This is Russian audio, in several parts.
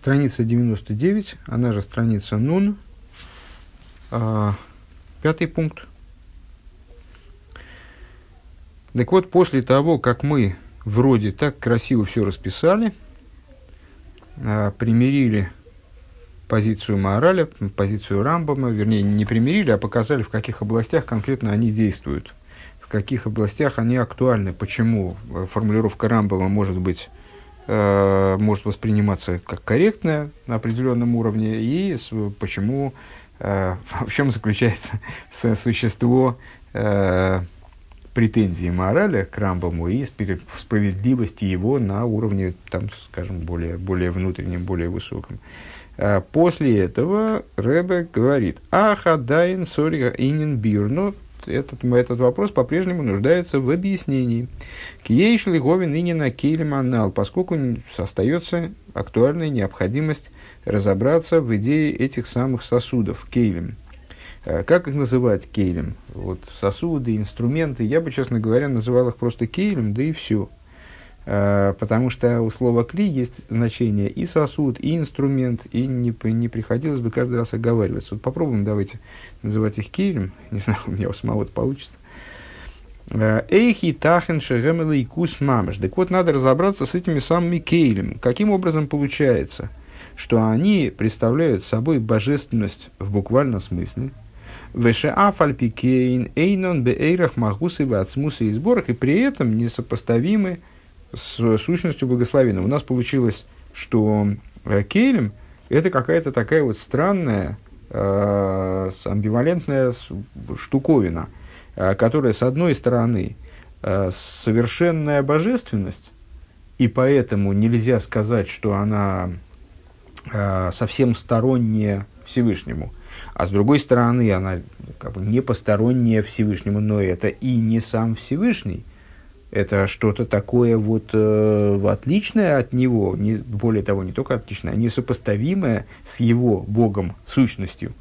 Страница 99, она же страница Нун, а, пятый пункт. Так вот, после того, как мы вроде так красиво все расписали, а, примирили позицию Маораля, позицию Рамбама, вернее, не примирили, а показали, в каких областях конкретно они действуют, в каких областях они актуальны, почему формулировка Рамбама может быть Э, может восприниматься как корректная на определенном уровне, и с, почему, э, в чем заключается существо э, претензии морали к Рамбаму и справедливости его на уровне, там, скажем, более, более внутреннем, более высоком. Э, после этого Рэбе говорит, «Аха дайн сори инин бир». Этот, этот вопрос по-прежнему нуждается в объяснении. Киейш лиговин и на кейлеманал, поскольку остается актуальная необходимость разобраться в идее этих самых сосудов, кейлем. Э, как их называть кейлем? Вот сосуды, инструменты. Я бы, честно говоря, называл их просто кейлем, да и все. Э, потому что у слова «кли» есть значение и сосуд, и инструмент, и не, не приходилось бы каждый раз оговариваться. Вот попробуем, давайте называть их кейлем. Не знаю, у меня у самого это получится. Э, Эйхи тахен шегемела и кус мамеш. Так вот, надо разобраться с этими самыми кейлем. Каким образом получается, что они представляют собой божественность в буквальном смысле, Вешеафальпикейн, Эйнон, Беэйрах, Махусы, Вацмусы и сборах, и при этом несопоставимы с сущностью благословенного. У нас получилось, что э, Кейлем – это какая-то такая вот странная, э, амбивалентная штуковина, э, которая, с одной стороны, э, совершенная божественность, и поэтому нельзя сказать, что она э, совсем сторонняя Всевышнему. А с другой стороны, она как бы не посторонняя Всевышнему, но это и не сам Всевышний это что-то такое вот э, отличное от него, не, более того, не только отличное, а несопоставимое с его Богом, сущностью.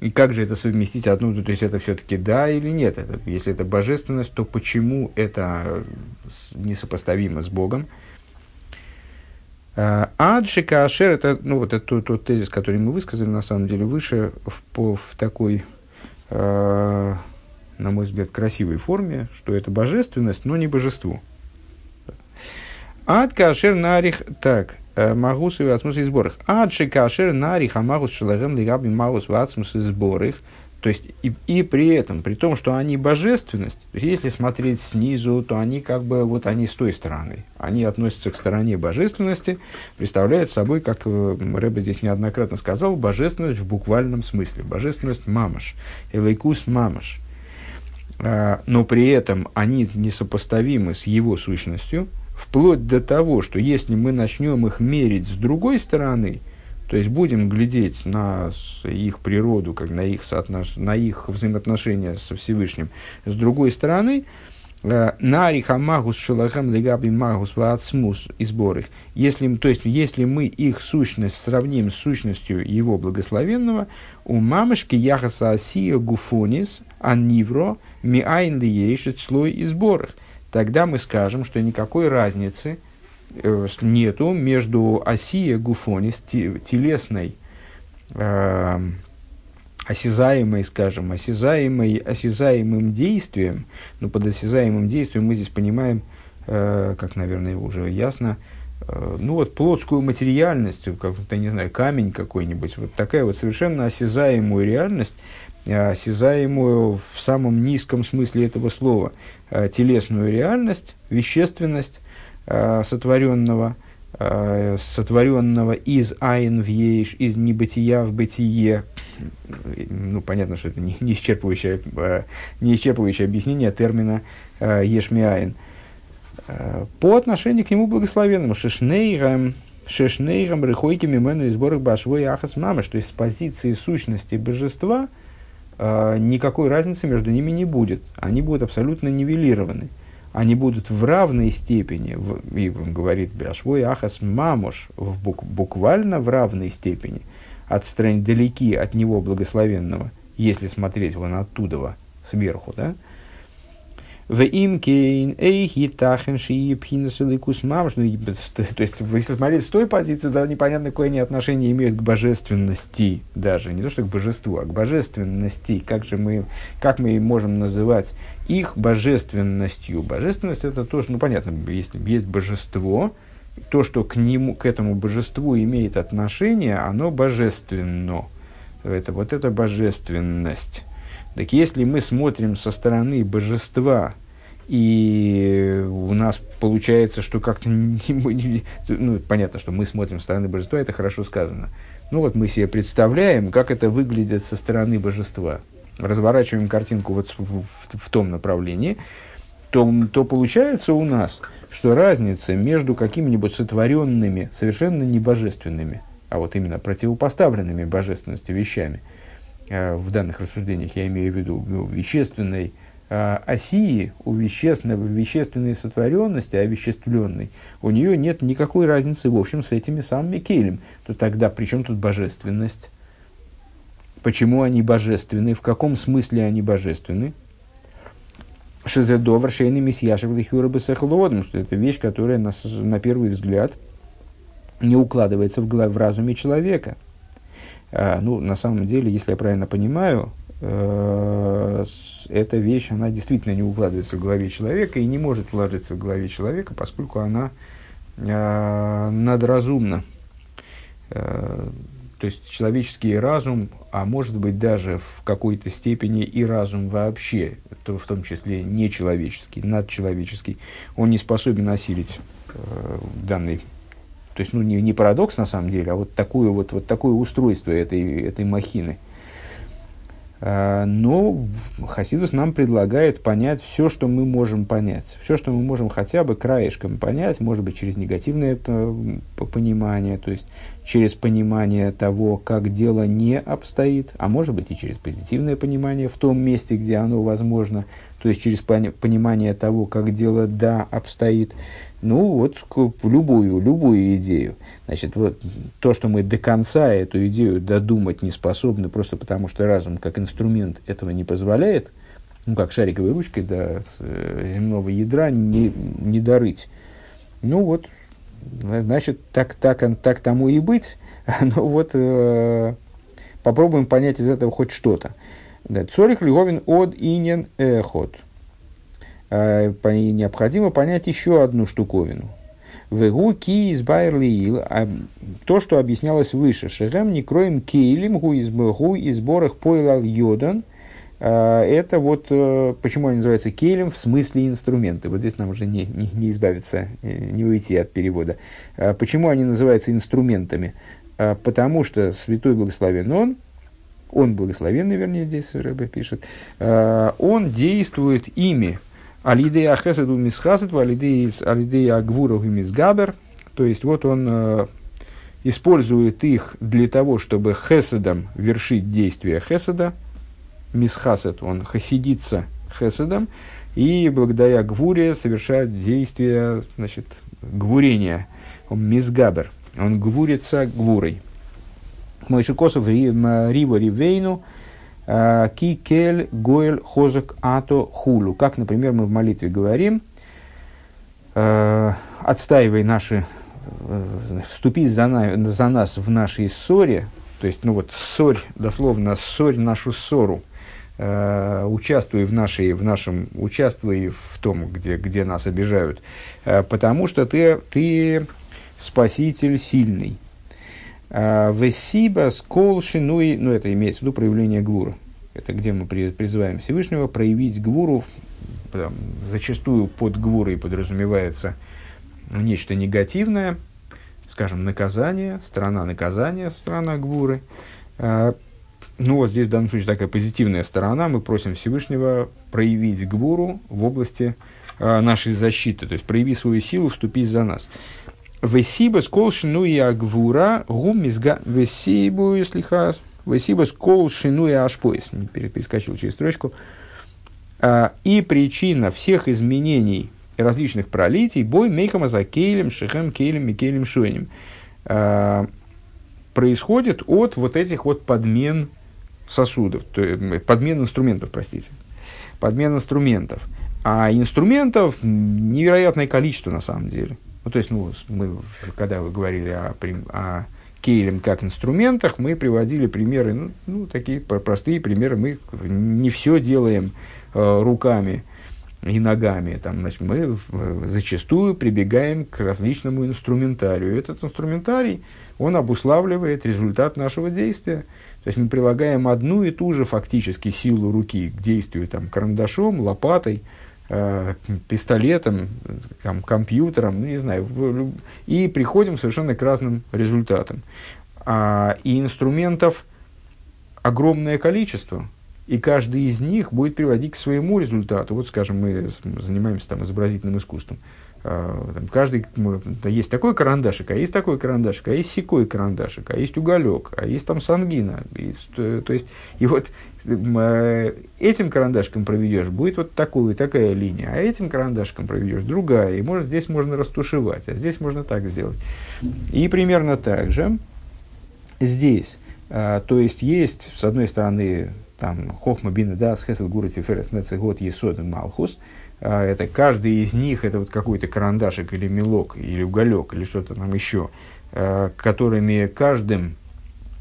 И как же это совместить одну, то есть это все-таки да или нет? Это, если это божественность, то почему это несопоставимо с Богом? А, Аджика Ашер, это, ну, вот это тот, тот тезис, который мы высказали, на самом деле, выше в, в такой э, на мой взгляд, красивой форме, что это божественность, но не божество. Ад кашер нарих, так, э, магус и вацмус и сборах. Ад ши кашер нарих, а магус шелагем лигаби магус вацмус и сборах. То есть, и, и при этом, при том, что они божественность, то есть, если смотреть снизу, то они как бы, вот они с той стороны. Они относятся к стороне божественности, представляют собой, как э, Рэбе здесь неоднократно сказал, божественность в буквальном смысле. Божественность мамаш, элейкус мамаш. А, но при этом они несопоставимы с его сущностью, вплоть до того, что если мы начнем их мерить с другой стороны, то есть будем глядеть на их природу, как на их, соотнош... на их взаимоотношения со Всевышним, с другой стороны, на рихамагус шелахам легаби магус ваацмус и сборых. Если, то есть, если мы их сущность сравним с сущностью его благословенного, у мамышки яхаса асия гуфонис аннивро миайн ли ейшит слой и сборах. Тогда мы скажем, что никакой разницы э, нету между осия гуфонис, телесной, э, осязаемой, скажем, осязаемой, осязаемым действием, ну, под осязаемым действием мы здесь понимаем, э, как, наверное, уже ясно, э, ну, вот плотскую материальность, как-то, не знаю, камень какой-нибудь, вот такая вот совершенно осязаемую реальность, Э, осязаемую в самом низком смысле этого слова э, телесную реальность, вещественность э, сотворенного, сотворенного из айн в ейш, из небытия в бытие. Ну, понятно, что это не, не, исчерпывающее, не исчерпывающее объяснение термина ешмиайн. По отношению к нему благословенному, шешнейрам, шешнейрам рыхойки мимену и сборах башвой ахас мамы, что с позиции сущности божества – Э, никакой разницы между ними не будет. Они будут абсолютно нивелированы. Они будут в равной степени, и он говорит Бяшвой Ахас Мамуш, в бук, буквально в равной степени, отстрань далеки от него благословенного, если смотреть вон оттуда, сверху, да, В им кейн эйхи тахен шии пхинасиликус мамш. Ну, то есть, если смотреть с той позиции, да, непонятно, какое они отношение имеют к божественности даже. Не то, что к божеству, а к божественности. Как же мы, как мы можем называть их божественностью? Божественность это тоже, ну, понятно, если есть божество, то, что к, нему, к этому божеству имеет отношение, оно божественно. Это вот эта божественность. Так если мы смотрим со стороны божества, и у нас получается, что как-то... Ну, понятно, что мы смотрим со стороны божества, это хорошо сказано. Ну вот мы себе представляем, как это выглядит со стороны божества. Разворачиваем картинку вот в, в, в том направлении, то, то получается у нас, что разница между какими-нибудь сотворенными, совершенно небожественными, а вот именно противопоставленными божественности вещами – Э, в данных рассуждениях я имею в виду вещественной э, осии, у вещественной, вещественной сотворенности, овеществленной, у нее нет никакой разницы, в общем, с этими самыми кейлем. То тогда при чем тут божественность? Почему они божественны? В каком смысле они божественны? Шизедовар шейный месьяшев лихюра что это вещь, которая на, на первый взгляд не укладывается в, в разуме человека – а, ну, на самом деле, если я правильно понимаю, э, эта вещь, она действительно не укладывается в голове человека и не может уложиться в голове человека, поскольку она э, надразумна. Э, то есть человеческий разум, а может быть даже в какой-то степени и разум вообще, то в том числе нечеловеческий, надчеловеческий, он не способен осилить данный то есть, ну, не, не парадокс на самом деле, а вот такое, вот, вот такое устройство этой, этой махины. А, но Хасидус нам предлагает понять все, что мы можем понять. Все, что мы можем хотя бы краешком понять, может быть, через негативное понимание, то есть через понимание того, как дело не обстоит, а может быть и через позитивное понимание в том месте, где оно возможно, то есть через понимание того, как дело да обстоит. Ну, вот в любую, любую идею. Значит, вот то, что мы до конца эту идею додумать не способны, просто потому что разум как инструмент этого не позволяет, ну, как шариковой ручкой до э, земного ядра не, не дорыть. Ну, вот, значит, так, так, так тому и быть. Ну, вот, э, попробуем понять из этого хоть что-то. Цорих Льговин от инен эхот. Э, необходимо понять еще одну штуковину. Вегу ки из байрлиил, а то, что объяснялось выше. Шерем не кроем кейлим гу из гу из борах пойлал йодан. Э, это вот э, почему они называются кейлем в смысле инструменты. Вот здесь нам уже не, не, не избавиться, не уйти от перевода. Почему они называются инструментами? Потому что святой благословен он, он благословенный, вернее, здесь Рэбе пишет, он действует ими, Алидея хеседу мисхасет, алидея агвуров и мисгабер. То есть вот он э, использует их для того, чтобы хеседом вершить действие хеседа. Мисхасет, он хасидится хеседом. И благодаря гвуре совершает действие значит, гвурения. Он мисгабер. Он гвурится гвурой. Мой Косов Рива Ривейну – Э, Кикель Гоэль Хозак Ато Хулу. Как, например, мы в молитве говорим, э, отстаивай наши, э, вступи за, за нас в нашей ссоре, то есть, ну вот, ссорь, дословно, ссорь нашу ссору, участвуй в, нашей, в нашем, участвуй в том, где, где нас обижают, потому что ты, ты спаситель сильный. А, Весиба скол шинуи, ну это имеется в виду проявление гвура. Это где мы призываем Всевышнего проявить гвуру, зачастую под гвурой подразумевается нечто негативное, скажем, наказание, сторона наказания, сторона гвуры. А, ну вот здесь в данном случае такая позитивная сторона. Мы просим Всевышнего проявить гвуру в области а, нашей защиты, то есть прояви свою силу, вступить за нас. Весиба скол шинуя гвура гум мизга... Весибу, если хас... Весиба скол шинуя ашпоис. Перескочил через строчку. А, и причина всех изменений различных пролитий бой мейхама за кейлем, шехем, кейлем и кейлем шуэнем. А, происходит от вот этих вот подмен сосудов, подмен инструментов, простите. Подмен инструментов. А инструментов невероятное количество на самом деле. Ну, то есть, ну, мы, когда вы говорили о, о кейлем как инструментах, мы приводили примеры, ну, ну такие простые примеры. Мы не все делаем э, руками и ногами. Там, значит, мы зачастую прибегаем к различному инструментарию. Этот инструментарий, он обуславливает результат нашего действия. То есть мы прилагаем одну и ту же фактически силу руки к действию там, карандашом, лопатой, пистолетом, там, компьютером, ну, не знаю, и приходим совершенно к разным результатам. А, и инструментов огромное количество, и каждый из них будет приводить к своему результату. Вот, скажем, мы занимаемся там, изобразительным искусством. А, там, каждый, да, есть такой карандашик, а есть такой карандашик, а есть секой карандашик, а есть уголек, а есть там сангина. Есть, то, то есть, и вот э, этим карандашком проведешь, будет вот такую, такая линия, а этим карандашком проведешь другая, и может, здесь можно растушевать, а здесь можно так сделать. И примерно так же здесь. А, то есть, есть, с одной стороны, там, хохма бина да, схесел гуру тиферес нецегот есод малхус – это каждый из них это вот какой-то карандашик или мелок или уголек или что-то там еще, а, которыми каждым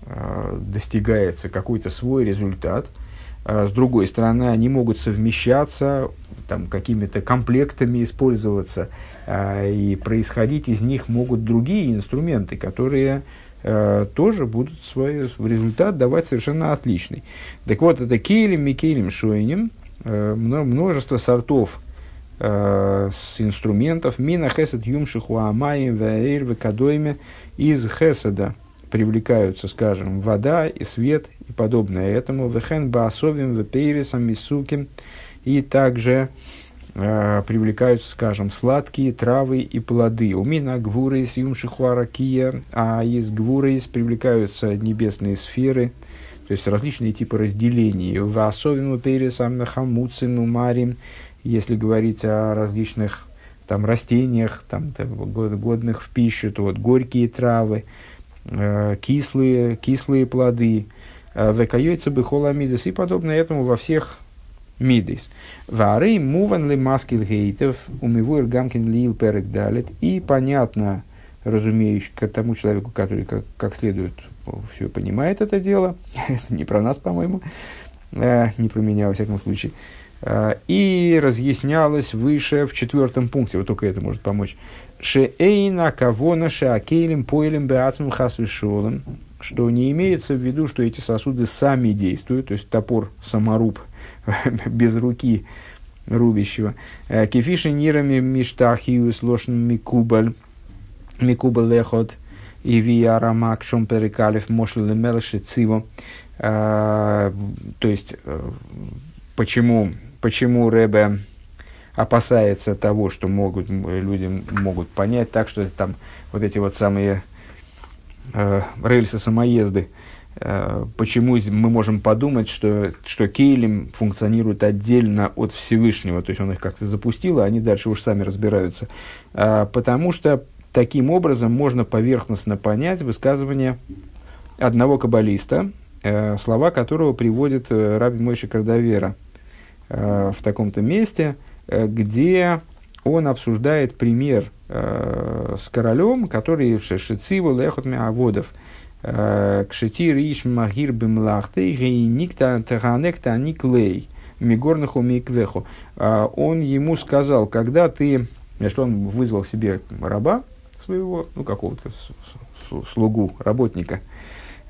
а, достигается какой-то свой результат. С другой стороны, они могут совмещаться, там, какими-то комплектами использоваться, и происходить из них могут другие инструменты, которые тоже будут свой результат давать совершенно отличный. Так вот, это кейлем, микелем, шойнем, множество сортов Э, с инструментов мина хесед юмшиху амаем ваэйр векадойме из хеседа привлекаются, скажем, вода и свет и подобное этому. Вехен баасовим вепейрисом мисуким и также э, привлекаются, скажем, сладкие травы и плоды. У мина гвуры из юмшихуаракия, а из гвуры из привлекаются небесные сферы, то есть различные типы разделений. Ваасовим вепейрисом хамуцим умарим если говорить о различных там, растениях, там, годных в пищу, то вот горькие травы, э, кислые, кислые плоды, э, векайойца бихоламидес и подобное этому во всех мидейс. Вары муван ли маскил гейтов, умивуэр гамкин лил перек далит. И понятно, разумеюще, к тому человеку, который как, как следует все понимает это дело, это не про нас, по-моему, э, не про меня, во всяком случае, и разъяснялось выше в четвертом пункте, вот только это может помочь. Шеэйна кавона шеакейлем поэлем беацмем хасвишолем, что не имеется в виду, что эти сосуды сами действуют, то есть топор саморуб без руки рубящего. Э, кефиши нирами миштахиус лошн микубаль, микубаль лехот, и виарамак шом перекалев мошел лемелши циво. Э, то есть, почему почему Рэбе опасается того, что могут, люди могут понять так, что там вот эти вот самые э, рельсы-самоезды, э, почему мы можем подумать, что, что Кейлем функционирует отдельно от Всевышнего, то есть он их как-то запустил, а они дальше уж сами разбираются. Э, потому что таким образом можно поверхностно понять высказывание одного каббалиста, э, слова которого приводит э, Раби Мойши Кардавера – в таком-то месте, э, где он обсуждает пример э, с королем, который в Шешициву лехот меаводов, кшетир иш магир бимлахты, гейникта таганекта никлей, мигорнаху миквеху. Он ему сказал, когда ты, что он вызвал себе раба своего, ну, какого-то слугу, работника,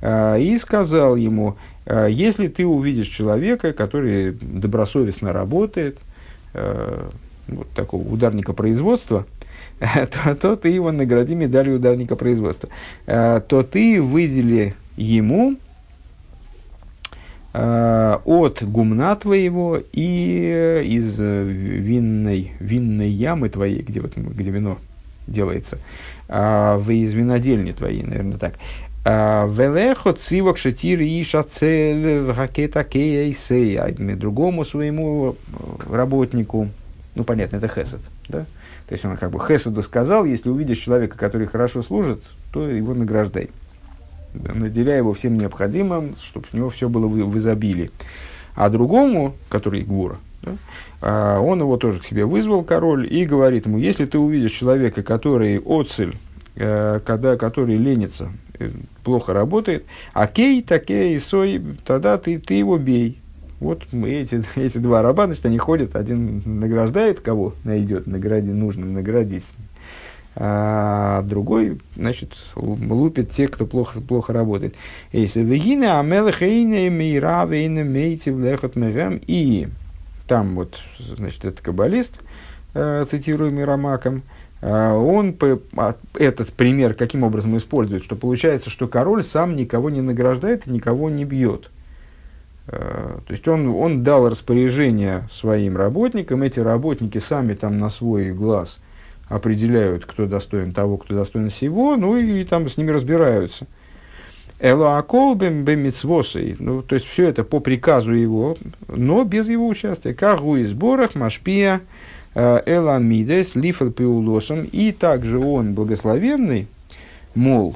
и сказал ему, Э, если ты увидишь человека, который добросовестно работает, э, вот такого ударника производства, то, то ты его награди медалью ударника производства, э, то ты выдели ему от гумна твоего и из винной, винной ямы твоей, где, вот, где вино делается, в из винодельни твоей, наверное, так, а, Велехо цивок шатир иша цель хакета кейсей. А другому своему работнику, ну понятно, это хесед, да? То есть он как бы хеседу сказал, если увидишь человека, который хорошо служит, то его награждай. Наделяя его всем необходимым, чтобы у него все было в, в изобилии. А другому, который гура, Да? А он его тоже к себе вызвал, король, и говорит ему, если ты увидишь человека, который оцель, э, когда, который ленится, плохо работает, окей, такей, сой, тогда ты, ты его бей. Вот мы эти, эти два раба, значит, они ходят, один награждает кого найдет, награди, нужно наградить, а другой, значит, лупит тех, кто плохо, плохо работает. И там вот, значит, это каббалист, э, цитируемый Рамаком, он по, а, этот пример каким образом использует, что получается, что король сам никого не награждает и никого не бьет. Э, то есть он, он дал распоряжение своим работникам, эти работники сами там на свой глаз определяют, кто достоин того, кто достоин всего, ну и там с ними разбираются. Элоакол бемицвосой, ну, то есть все это по приказу его, но без его участия. Кагу и сборах машпия э, эламидес лифал пиулосом, и также он благословенный, мол,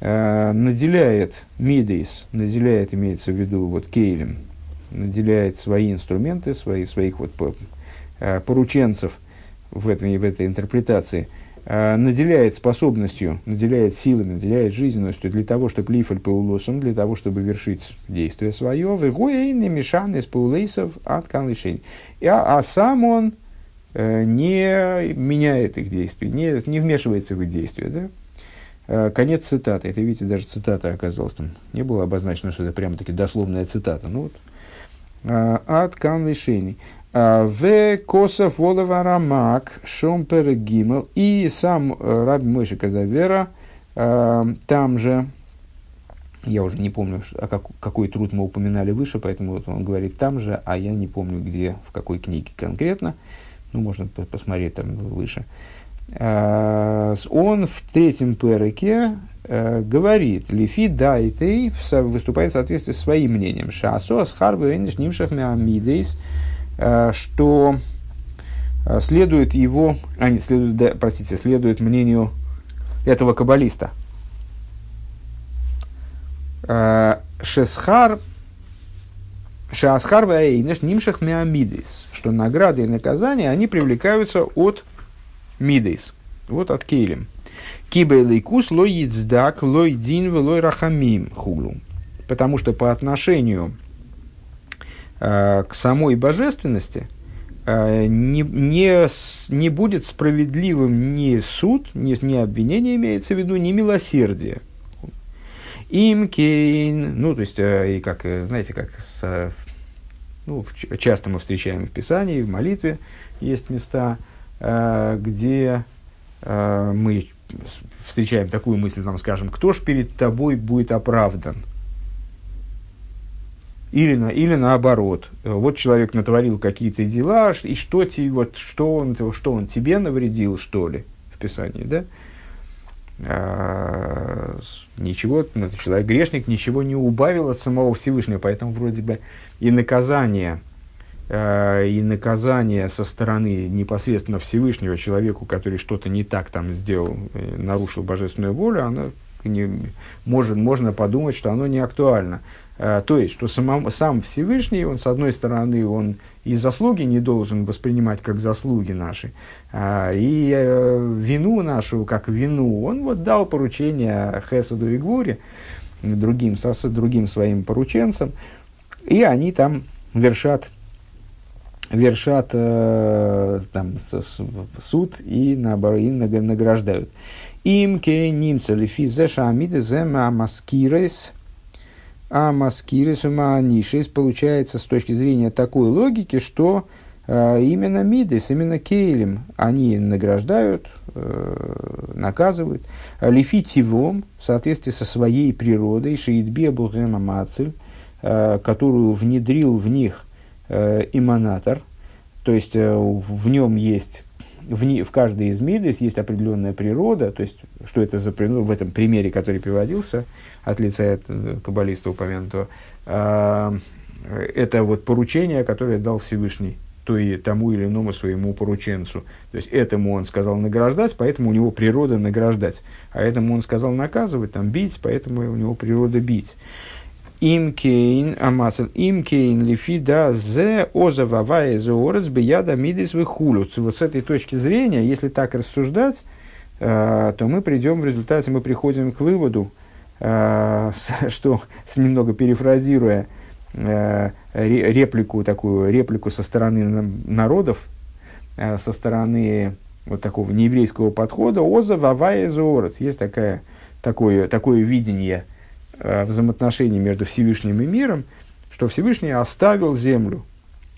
э, наделяет мидейс, наделяет, имеется в виду, вот кейлем, наделяет свои инструменты, свои, своих вот э, порученцев в, этой в этой интерпретации – наделяет способностью, наделяет силами, наделяет жизненностью для того, чтобы лифаль паулосом, для того, чтобы вершить действие свое, вегуэйны мешан из паулейсов от канлишень. А, а сам он не меняет их действий, не, не вмешивается в их действия. Да? Э, конец цитаты. Это, видите, даже цитата оказалась там. Не было обозначено, что это прямо-таки дословная цитата. Ну вот. От канлишень. А, в Косов Волова Рамак Шомпер Гимел и сам э, Раби Мойши, когда Вера, э, там же, я уже не помню, а как, какой труд мы упоминали выше, поэтому вот он говорит там же, а я не помню, где, в какой книге конкретно, ну, можно посмотреть там выше. А, он в третьем переке э, говорит, Лифи дайтей выступает в соответствии с своим мнением. Шасо асхарвы эниш нимшах меамидейс Э, что э, следует его, а не следует, да, простите, следует мнению этого каббалиста. Шесхар Шасхар Ваэйнеш Нимшах Меамидейс, что награды и наказания, они привлекаются от Мидейс, вот от Кейлем. Кибейлейкус лой yizdак лой дин лой рахамим хуглу. Потому что по отношению Э, к самой божественности э, не, не, не будет справедливым ни суд, ни, ни обвинение имеется в виду, ни милосердие. Им кейн, ну, то есть, э, и как, знаете, как с, ну, часто мы встречаем в Писании, в молитве есть места, где мы встречаем такую мысль, там, скажем, кто ж перед тобой будет оправдан – или, на, или наоборот, вот человек натворил какие-то дела, и что, те, вот, что, он, что он тебе навредил, что ли, в Писании, да? А, ничего, ну, человек грешник ничего не убавил от самого Всевышнего, поэтому вроде бы и наказание, а, и наказание со стороны непосредственно Всевышнего человеку, который что-то не так там сделал, э, нарушил божественную волю, оно не, может, можно подумать, что оно не актуально. Э, то есть, что самом, сам Всевышний, он, с одной стороны, он и заслуги не должен воспринимать как заслуги наши, а, и э, вину нашу как вину. Он вот дал поручение Хесаду и Гуре, другим, другим своим порученцам, и они там вершат, вершат э, там, с, с, суд и, наоборот, и награждают. Им ке нимца лифи зеша амиде зема маскирес – а маскирис умаанишис получается с точки зрения такой логики, что э, именно мидес, именно кейлем они награждают, э, наказывают. Лифитивом в соответствии со своей природой, шиитбе бугема мацель, э, которую внедрил в них э, то есть в нем есть в, не, в каждой из мидес есть определенная природа, то есть что это за природа, в этом примере, который приводился, от лица э, каббалиста упомянутого, а, это вот поручение, которое дал Всевышний то и тому или иному своему порученцу. То есть этому он сказал награждать, поэтому у него природа награждать. А этому он сказал наказывать, там, бить, поэтому у него природа бить. Имкейн, амацел, имкейн лифида зе оза вавая зоорец бияда мидис выхулю. Вот с этой точки зрения, если так рассуждать, то мы придем в результате, мы приходим к выводу, что, немного перефразируя реплику, такую реплику со стороны народов, со стороны вот такого нееврейского подхода, оза вавая зоорец. Есть такая, такое, такое видение – Э, взаимоотношений между Всевышним и миром, что Всевышний оставил землю.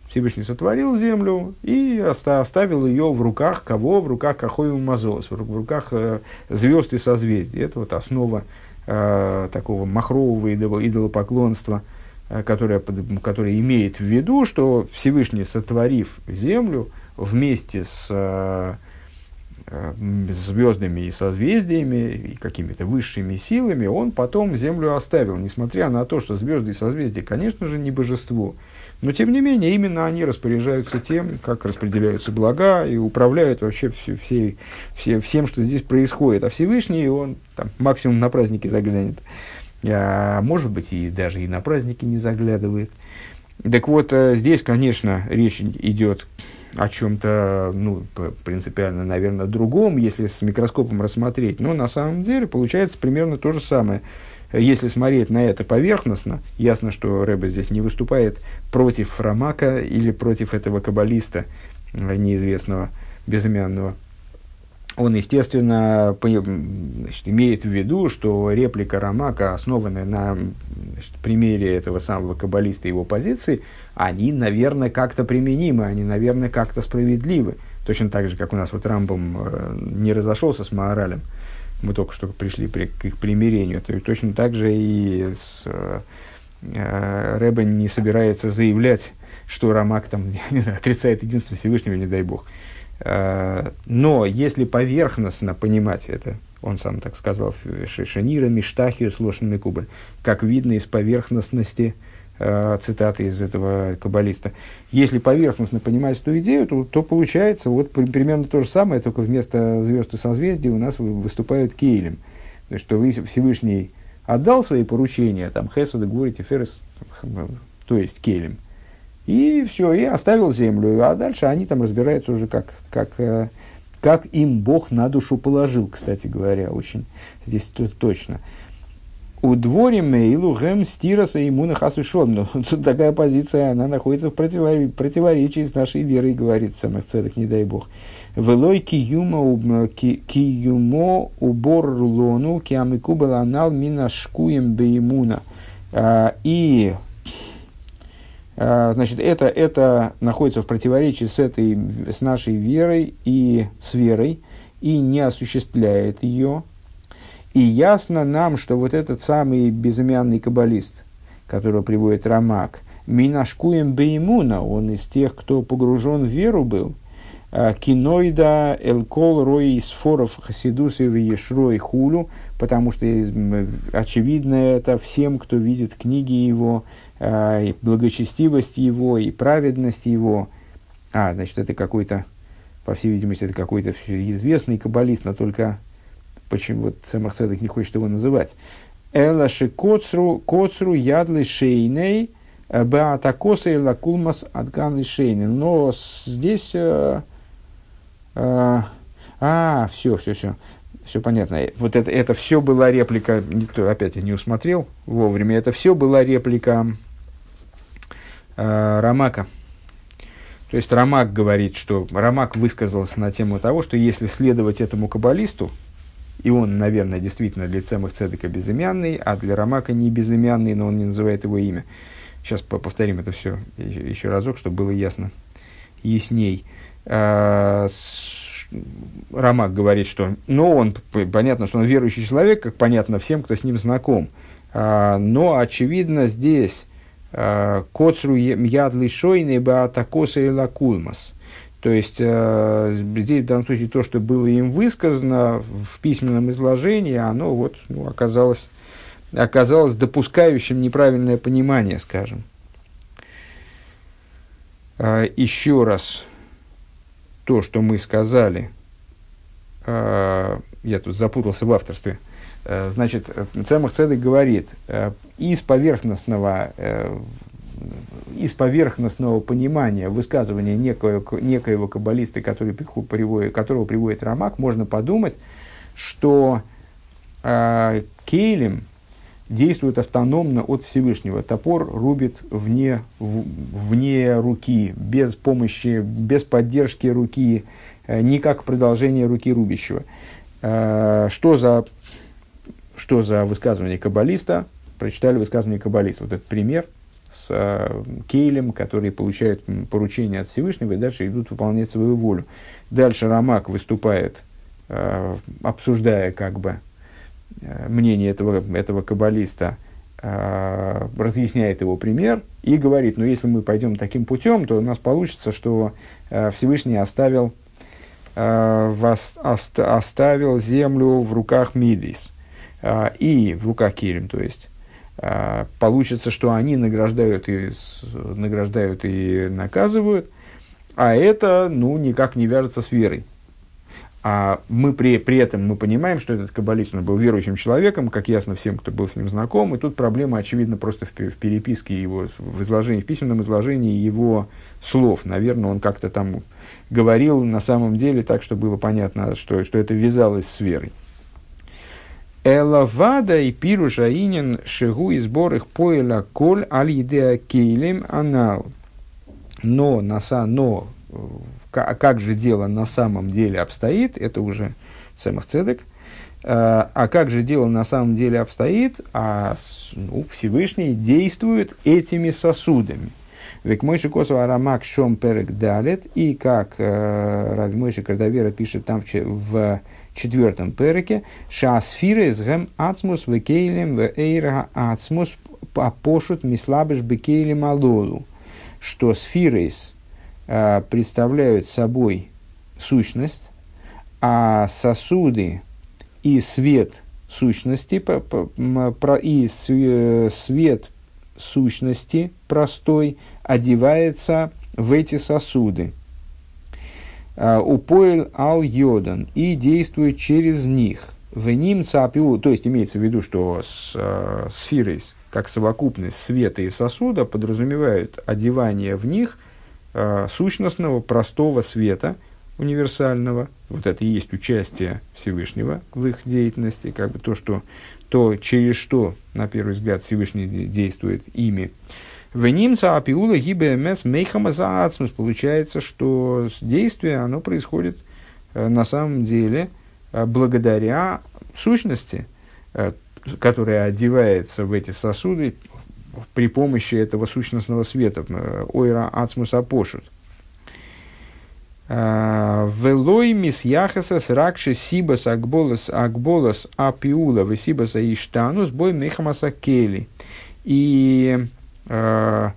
Всевышний сотворил землю и оставил ее в руках кого? В руках Кахоева Мазолос, в руках э, звезд и созвездий. Это вот основа э, такого махрового идолопоклонства, э, которое, которое имеет в виду, что Всевышний, сотворив землю вместе с э, Э, звездами и созвездиями, и какими-то высшими силами, он потом Землю оставил, несмотря на то, что звезды и созвездия, конечно же, не божество. Но, тем не менее, именно они распоряжаются тем, как распределяются блага и управляют вообще все, все, все, всем, что здесь происходит. А Всевышний, он там, максимум на праздники заглянет. А может быть, и даже и на праздники не заглядывает. Так вот, э, здесь, конечно, речь идет о чем-то, ну, принципиально, наверное, другом, если с микроскопом рассмотреть. Но на самом деле получается примерно то же самое. Если смотреть на это поверхностно, ясно, что Рэба здесь не выступает против Рамака или против этого каббалиста неизвестного, безымянного – он, естественно, значит, имеет в виду, что реплика Рамака, основанная на значит, примере этого самого каббалиста и его позиции, они, наверное, как-то применимы, они, наверное, как-то справедливы. Точно так же, как у нас вот Рамбом э, не разошелся с Маоралем, мы только что пришли при, к их примирению, то точно так же и с, э, э Рэбе не собирается заявлять, что Рамак там, не знаю, отрицает единство Всевышнего, не дай бог. Э, но если поверхностно понимать это, он сам так сказал, Шишанира, Миштахию, Слошин Кубль, как видно из поверхностности э, цитаты из этого каббалиста. Если поверхностно понимать эту идею, то, то получается вот примерно то же самое, только вместо звезд и созвездий у нас выступают кейлем. То есть, что Всевышний отдал свои поручения, там, Хесуда, Гури, Тиферес, то есть кейлем. И все, и оставил землю. А дальше они там разбираются уже, как, как, э, как им Бог на душу положил, кстати говоря, очень здесь точно. У дворе Мейлу Гэм Стираса и Муна Хасвишон. Но тут такая позиция, она находится в противоречии, с нашей верой, говорит самых цедок, не дай Бог. Велой киюмо киюмо убор лону киамикубала анал минашкуем беймуна. А, и значит, это, это находится в противоречии с, этой, с нашей верой и с верой, и не осуществляет ее. И ясно нам, что вот этот самый безымянный каббалист, которого приводит Рамак, Минашкуем Беймуна, он из тех, кто погружен в веру был, а, киноида элкол рой из форов хасидус и ешрой хулю, потому что очевидно это всем, кто видит книги его, и благочестивость его, и праведность его. А, значит, это какой-то, по всей видимости, это какой-то известный каббалист, но только почему вот Цемах не хочет его называть. Элаши коцру, коцру ядлы шейней, э, баатакоса и лакулмас адганли шейней. Но здесь... Э, э, а, все, все, все. Все понятно. Вот это, это все была реплика, опять я не усмотрел вовремя, это все была реплика э, Рамака. То есть Рамак говорит, что Рамак высказался на тему того, что если следовать этому каббалисту, и он, наверное, действительно для Цемах Цедека безымянный, а для Рамака не безымянный, но он не называет его имя. Сейчас повторим это все еще разок, чтобы было ясно, ясней. Э, Рамак говорит, что, ну, он, понятно, что он верующий человек, как понятно всем, кто с ним знаком. А, но, очевидно, здесь коцру яд лишойный баатакоса и лакулмас. То есть, а, здесь в данном случае то, что было им высказано в письменном изложении, оно вот, ну, оказалось, оказалось допускающим неправильное понимание, скажем. Еще раз то, что мы сказали, э, я тут запутался в авторстве, Э, значит, Цемах Цедек говорит, из поверхностного, из поверхностного понимания высказывания некоего, некоего каббалиста, который приводит, которого приводит Рамак, можно подумать, что Кейлем действует автономно от Всевышнего. Топор рубит вне, вне руки, без помощи, без поддержки руки, э, не как продолжение руки рубящего. Э, что за, что за высказывание каббалиста? Прочитали высказывание каббалиста. Вот этот пример с э, Кейлем, который получает поручение от Всевышнего и дальше идут выполнять свою волю. Дальше Рамак выступает, обсуждая как бы Э, мнение этого, этого каббалиста, э, разъясняет его пример и говорит, ну если мы пойдем таким путем, то у нас получится, что э, Всевышний оставил, вас, ост, оставил землю в руках Мидис и в руках Кирим, то есть получится, что они награждают и, награждают и наказывают, а это ну, никак не вяжется с верой. А мы при, при этом мы понимаем, что этот каббалист он был верующим человеком, как ясно всем, кто был с ним знаком. И тут проблема, очевидно, просто в, в переписке его, в изложении, в письменном изложении его слов. Наверное, он как-то там говорил на самом деле так, что было понятно, что, что это вязалось с верой. Элавада и пиру жаинин шигу и сбор их поэля коль аль идея кейлем анал. Но, наса, но а как же дело на самом деле обстоит, это уже Цемах Цедек. А, а как же дело на самом деле обстоит, а ну, Всевышний действует этими сосудами. Век Мойши Косова Арамак Шом Перек Далет, и как э, Рави Мойши Кардавера пишет там в, в четвертом переке, Шаасфира из Гем Ацмус Векейлем Вейра Ацмус Апошут Мислабеш Бекейлем Алолу, что сфирейс Э, представляют собой сущность, а сосуды и свет сущности и э, свет сущности простой одевается в эти сосуды. Э, Упоил ал йодан и действует через них. В ним цапиу, то есть имеется в виду, что с, э, сферой, как совокупность света и сосуда, подразумевают одевание в них э, сущностного, простого света, универсального. Вот это и есть участие Всевышнего в их деятельности, как бы то, что, то через что, на первый взгляд, Всевышний действует ими. В немца апиула гибмс мейхама заацмус. Получается, что действие, оно происходит э, на самом деле э, благодаря сущности, э, которая одевается в эти сосуды при помощи этого сущностного света, ойра ацмуса пошут. А, Велой мисьяхасас ракши сибас акболас акболас апиула весибаса иштанус бой мехамаса кели. И э,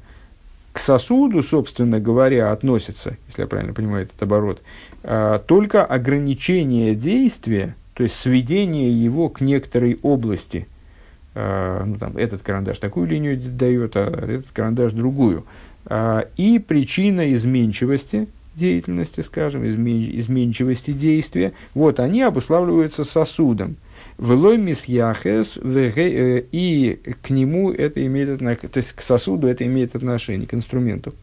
к сосуду, собственно говоря, относится, если я правильно понимаю этот оборот, э, только ограничение действия, то есть сведение его к некоторой области – Э, ну, там, этот карандаш такую линию дает, а этот карандаш другую. И причина изменчивости деятельности, скажем, изменчивости действия, вот они обуславливаются сосудом. Велой мисьяхес, э, и к нему это имеет отношение, то есть к сосуду это имеет отношение, к инструменту.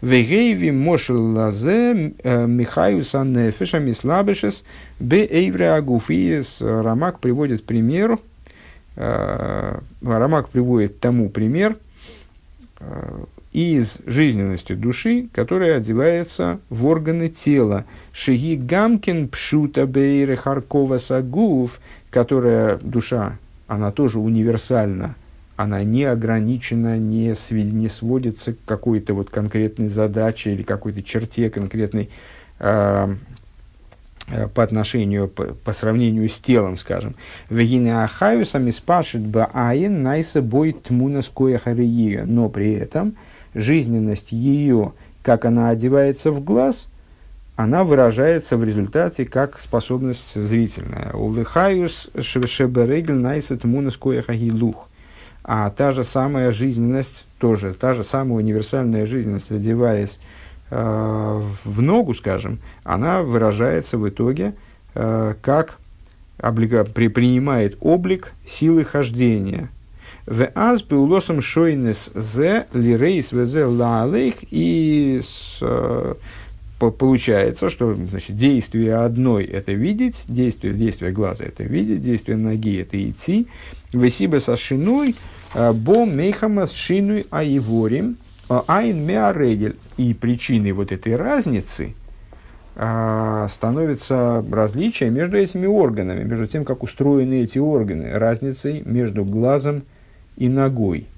Вегейви мошел лазе э, Михаюс аннефеша мислабешес бе эйвре агуфиес. Рамак приводит пример, Э, Рамак приводит тому пример э, из жизненности души, которая одевается в органы тела. Шиги гамкин пшута бейры харкова сагув, которая душа, она тоже универсальна, она не ограничена, не, не сводится к какой-то вот конкретной задаче или какой-то черте конкретной, э, Э, по отношению, по, по сравнению с телом, скажем. Вегинеахаюсами спашет баайн найса бой тмуна Но при этом жизненность ее, как она одевается в глаз, она выражается в результате как способность зрительная. Увехаюс шеберегель найса тмуна лух. А та же самая жизненность, тоже та же самая универсальная жизненность, одеваясь Э, в ногу, скажем, она выражается в итоге э, как облика, при, принимает облик силы хождения. В аз пеулосом шойнес зе лирейс везе лалейх и с, э, получается, что значит, действие одной – это видеть, действие, действие глаза – это видеть, действие ноги – это идти. Весибе со шиной, э, бо мейхама с шиной аиворим, а айн меарегель. И причиной вот этой разницы а, становится различие между этими органами, между тем, как устроены эти органы, разницей между глазом и ногой.